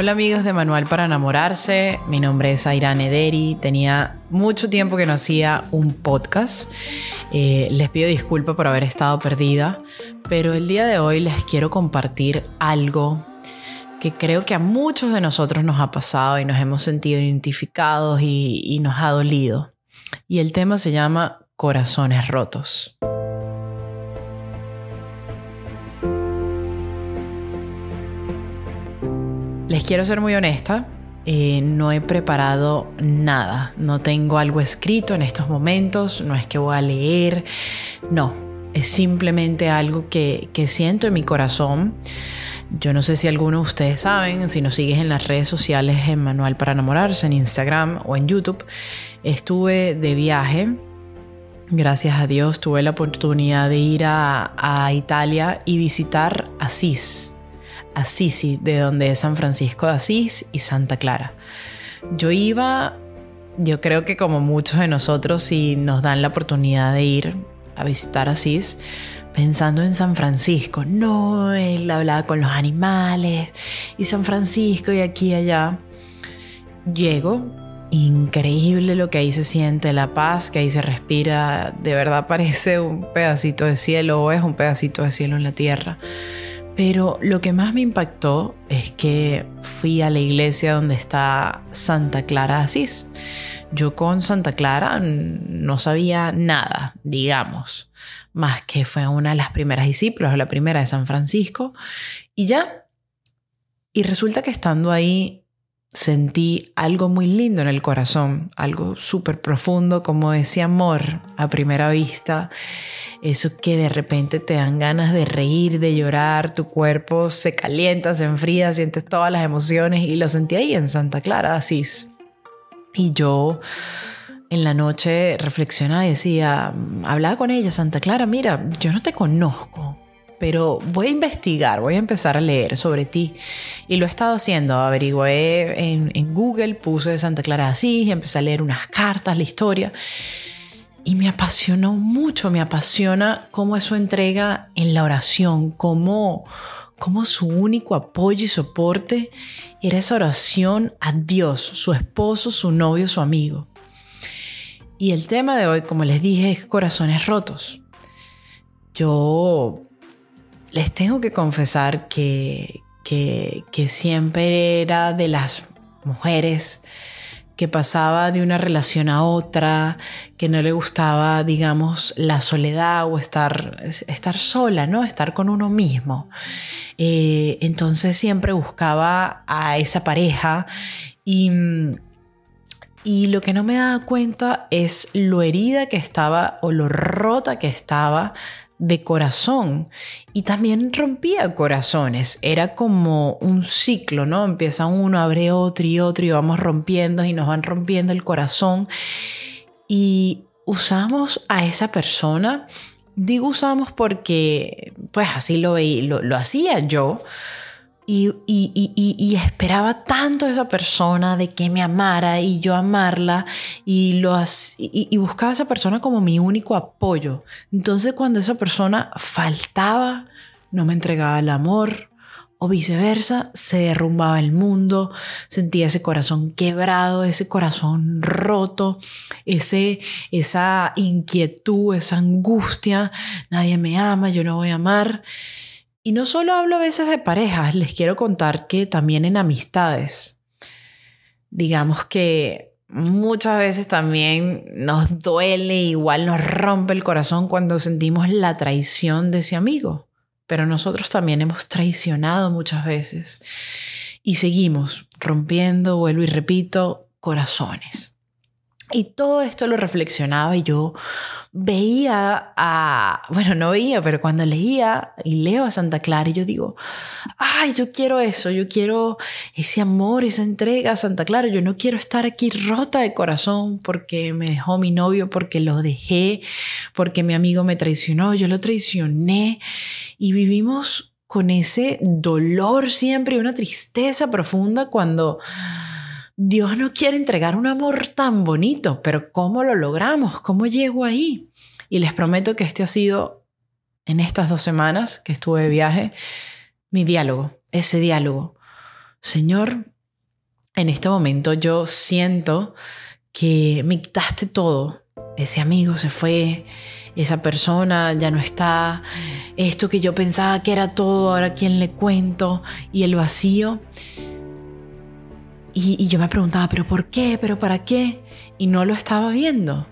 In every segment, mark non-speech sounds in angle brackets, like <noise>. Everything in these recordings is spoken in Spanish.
Hola amigos de Manual para enamorarse, mi nombre es Aira Ederi, tenía mucho tiempo que no hacía un podcast, eh, les pido disculpas por haber estado perdida, pero el día de hoy les quiero compartir algo que creo que a muchos de nosotros nos ha pasado y nos hemos sentido identificados y, y nos ha dolido. Y el tema se llama corazones rotos. Quiero ser muy honesta, eh, no he preparado nada, no tengo algo escrito en estos momentos, no es que voy a leer, no, es simplemente algo que, que siento en mi corazón. Yo no sé si algunos de ustedes saben, si nos sigues en las redes sociales en Manual para Enamorarse, en Instagram o en YouTube, estuve de viaje. Gracias a Dios tuve la oportunidad de ir a, a Italia y visitar Asís, Assisi, de donde es San Francisco de Asís y Santa Clara. Yo iba, yo creo que como muchos de nosotros, si nos dan la oportunidad de ir a visitar Asís, pensando en San Francisco. No, él hablaba con los animales y San Francisco y aquí y allá. Llego, increíble lo que ahí se siente, la paz que ahí se respira. De verdad parece un pedacito de cielo o es un pedacito de cielo en la tierra. Pero lo que más me impactó es que fui a la iglesia donde está Santa Clara Asís. Yo con Santa Clara no sabía nada, digamos, más que fue una de las primeras discípulos, la primera de San Francisco, y ya. Y resulta que estando ahí sentí algo muy lindo en el corazón, algo súper profundo, como ese amor a primera vista eso que de repente te dan ganas de reír, de llorar, tu cuerpo se calienta, se enfría, sientes todas las emociones y lo sentí ahí en Santa Clara, Asís. Y yo en la noche reflexionaba y decía, hablaba con ella, Santa Clara, mira, yo no te conozco, pero voy a investigar, voy a empezar a leer sobre ti. Y lo he estado haciendo, averigué en, Google, puse Santa Clara así, empecé a leer unas cartas, la historia. Y me apasionó mucho, me apasiona cómo es su entrega en la oración, cómo, cómo su único apoyo y soporte era esa oración a Dios, su esposo, su novio, su amigo. Y el tema de hoy, como les dije, es corazones rotos. Yo les tengo que confesar que, que, siempre era de las mujeres que pasaba de una relación a otra, que no le gustaba, digamos, la soledad o estar, estar sola, ¿no? Estar con uno mismo. Eh, entonces siempre buscaba a esa pareja y, y lo que no me daba cuenta es lo herida que estaba o lo rota que estaba de corazón y también rompía corazones. Era como un ciclo, ¿no? Empieza uno, abre otro y otro y vamos rompiendo y nos van rompiendo el corazón. Y usamos a esa persona, digo usamos porque pues así lo, lo, lo hacía yo, y, esperaba tanto a esa persona de que me amara y yo amarla y, lo, y, buscaba a esa persona como mi único apoyo. Entonces cuando esa persona faltaba, no me entregaba el amor o viceversa, se derrumbaba el mundo, sentía ese corazón quebrado, ese corazón roto, ese, esa inquietud, esa angustia, nadie me ama, yo no voy a amar. Y no solo hablo a veces de parejas, les quiero contar que también en amistades. Digamos que muchas veces también nos duele, igual nos rompe el corazón cuando sentimos la traición de ese amigo. Pero nosotros también hemos traicionado muchas veces. Y seguimos rompiendo, vuelvo y repito, corazones. Y todo esto lo reflexionaba y yo veía a, bueno, no veía, pero cuando leía y leo a Santa Clara, yo digo, ay, yo quiero eso, yo quiero ese amor, esa entrega a Santa Clara, yo no quiero estar aquí rota de corazón porque me dejó mi novio, porque lo dejé, porque mi amigo me traicionó, yo lo traicioné y vivimos con ese dolor siempre y una tristeza profunda cuando Dios no quiere entregar un amor tan bonito, pero ¿cómo lo logramos? ¿Cómo llego ahí? Y les prometo que este ha sido, en estas dos semanas que estuve de viaje, mi diálogo, ese diálogo. Señor, en este momento yo siento que me quitaste todo. Ese amigo se fue, esa persona ya no está, esto que yo pensaba que era todo, ahora quién le cuento y el vacío. Y, yo me preguntaba, ¿pero por qué? ¿Pero para qué? Y no lo estaba viendo.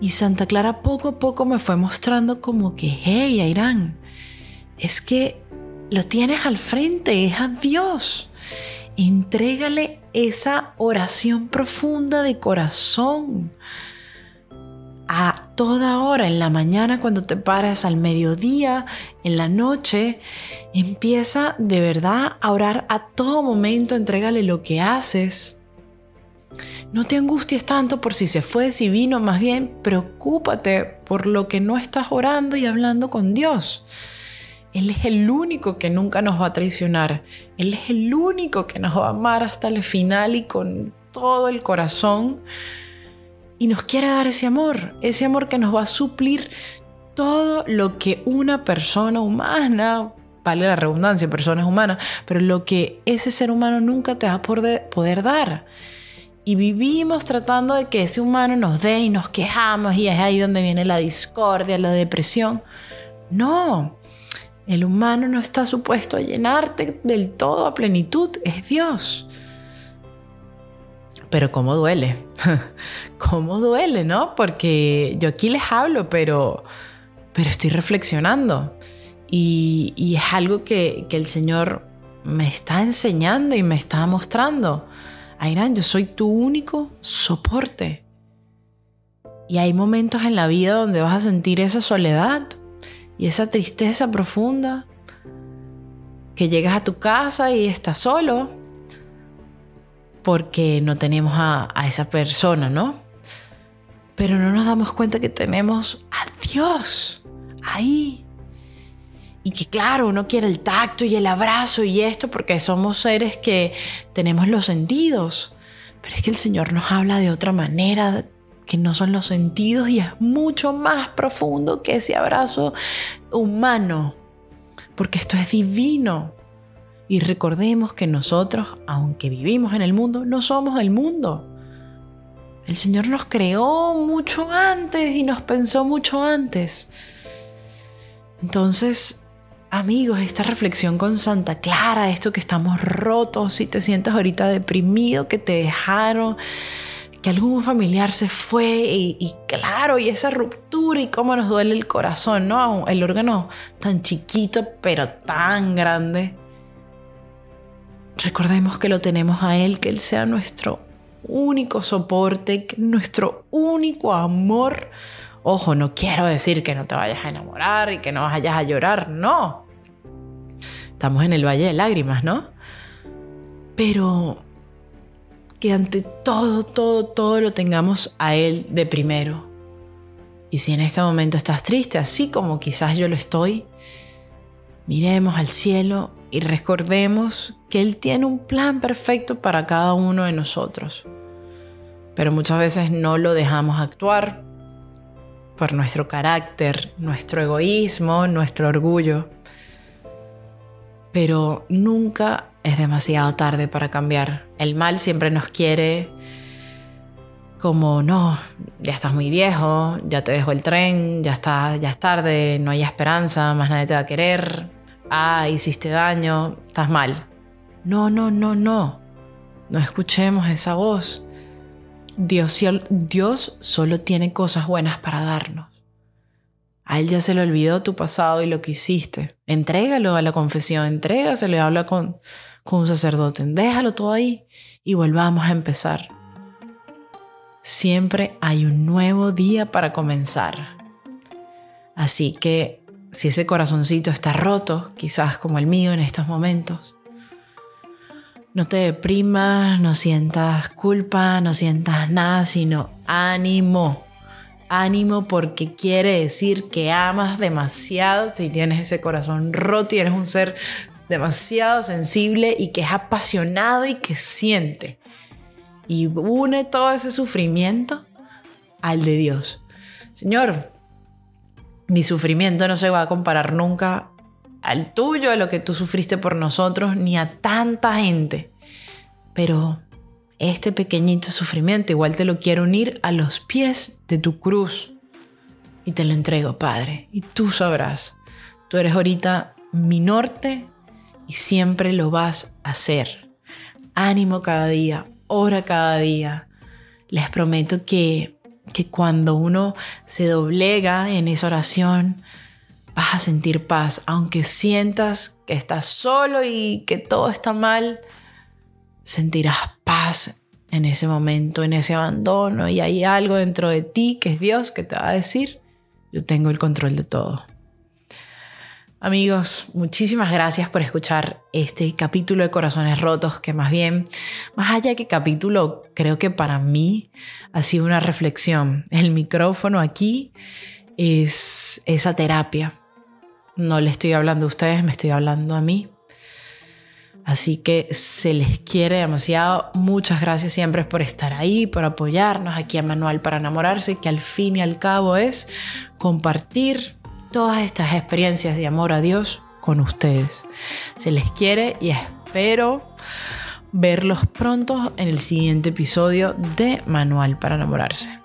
Y Santa Clara poco a poco me fue mostrando como que, hey, Airán, es que lo tienes al frente, es a Dios. Entrégale esa oración profunda de corazón a toda hora, en la mañana cuando te paras, al mediodía, en la noche. Empieza de verdad a orar a todo momento, entrégale lo que haces. No te angusties tanto por si se fue, si vino, más bien preocúpate por lo que no estás orando y hablando con Dios. Él es el único que nunca nos va a traicionar. Él es el único que nos va a amar hasta el final y con todo el corazón. Y nos quiere dar ese amor, ese amor que nos va a suplir todo lo que una persona humana, vale la redundancia, personas humanas, pero lo que ese ser humano nunca te va a poder dar. Y vivimos tratando de que ese humano nos dé y nos quejamos y es ahí donde viene la discordia, la depresión. No, el humano no está supuesto a llenarte del todo a plenitud, es Dios. Pero cómo duele, <laughs> cómo duele, ¿no? Porque yo aquí les hablo, pero, pero estoy reflexionando. Y, y es algo que, que el Señor me está enseñando y me está mostrando. Airán, yo soy tu único soporte. Y hay momentos en la vida donde vas a sentir esa soledad, y esa tristeza profunda que llegas a tu casa y estás solo porque no tenemos a, esa persona, ¿no? Pero no nos damos cuenta que tenemos a Dios ahí. Y que claro, uno quiere el tacto y el abrazo y esto porque somos seres que tenemos los sentidos. Pero es que el Señor nos habla de otra manera, que no son los sentidos y es mucho más profundo que ese abrazo humano, porque esto es divino. Y recordemos que nosotros, aunque vivimos en el mundo, no somos el mundo. El Señor nos creó mucho antes y nos pensó mucho antes. Entonces, amigos, esta reflexión con Santa Clara, esto que estamos rotos, si te sientes ahorita deprimido, que te dejaron, que algún familiar se fue y, claro, y esa ruptura y cómo nos duele el corazón, ¿no? El órgano tan chiquito pero tan grande. Recordemos que lo tenemos a Él, que Él sea nuestro único soporte, nuestro único amor. Ojo, no quiero decir que no te vayas a enamorar y que no vayas a llorar, no. Estamos en el Valle de Lágrimas, ¿no? Pero que ante todo, todo, todo lo tengamos a Él de primero. Y si en este momento estás triste, así como quizás yo lo estoy, miremos al cielo y recordemos que Él tiene un plan perfecto para cada uno de nosotros. Pero muchas veces no lo dejamos actuar por nuestro carácter, nuestro egoísmo, nuestro orgullo. Pero nunca es demasiado tarde para cambiar. El mal siempre nos quiere como, no, ya estás muy viejo, ya te dejó el tren, ya, está, ya es tarde, no hay esperanza, más nadie te va a querer, ah, hiciste daño, estás mal. No, no, no, no. No escuchemos esa voz. Dios, Dios solo tiene cosas buenas para darnos. A él ya se le olvidó tu pasado y lo que hiciste. Entrégalo a la confesión, entrégaselo y habla con, con un sacerdote. Déjalo todo ahí y volvamos a empezar. Siempre hay un nuevo día para comenzar. Así que si ese corazoncito está roto, quizás como el mío en estos momentos, no te deprimas, no sientas culpa, no sientas nada, sino ánimo. Ánimo porque quiere decir que amas demasiado si tienes ese corazón roto y eres un ser demasiado sensible y que es apasionado y que siente. Y une todo ese sufrimiento al de Dios. Señor, mi sufrimiento no se va a comparar nunca al tuyo, a lo que tú sufriste por nosotros, ni a tanta gente. Pero este pequeñito sufrimiento igual te lo quiero unir a los pies de tu cruz. Y te lo entrego, Padre. Y tú sabrás. Tú eres ahorita mi norte y siempre lo vas a hacer. Ánimo cada día, ora cada día. Les prometo que, que cuando uno se doblega en esa oración, vas a sentir paz, aunque sientas que estás solo y que todo está mal, sentirás paz en ese momento, en ese abandono, y hay algo dentro de ti que es Dios que te va a decir, yo tengo el control de todo. Amigos, muchísimas gracias por escuchar este capítulo de Corazones Rotos, que más bien, más allá que capítulo, creo que para mí ha sido una reflexión. El micrófono aquí es esa terapia no le estoy hablando a ustedes, me estoy hablando a mí. Así que se les quiere demasiado. Muchas gracias siempre por estar ahí, por apoyarnos aquí a Manual para enamorarse, que al fin y al cabo es compartir todas estas experiencias de amor a Dios con ustedes. Se les quiere y espero verlos pronto en el siguiente episodio de Manual para enamorarse.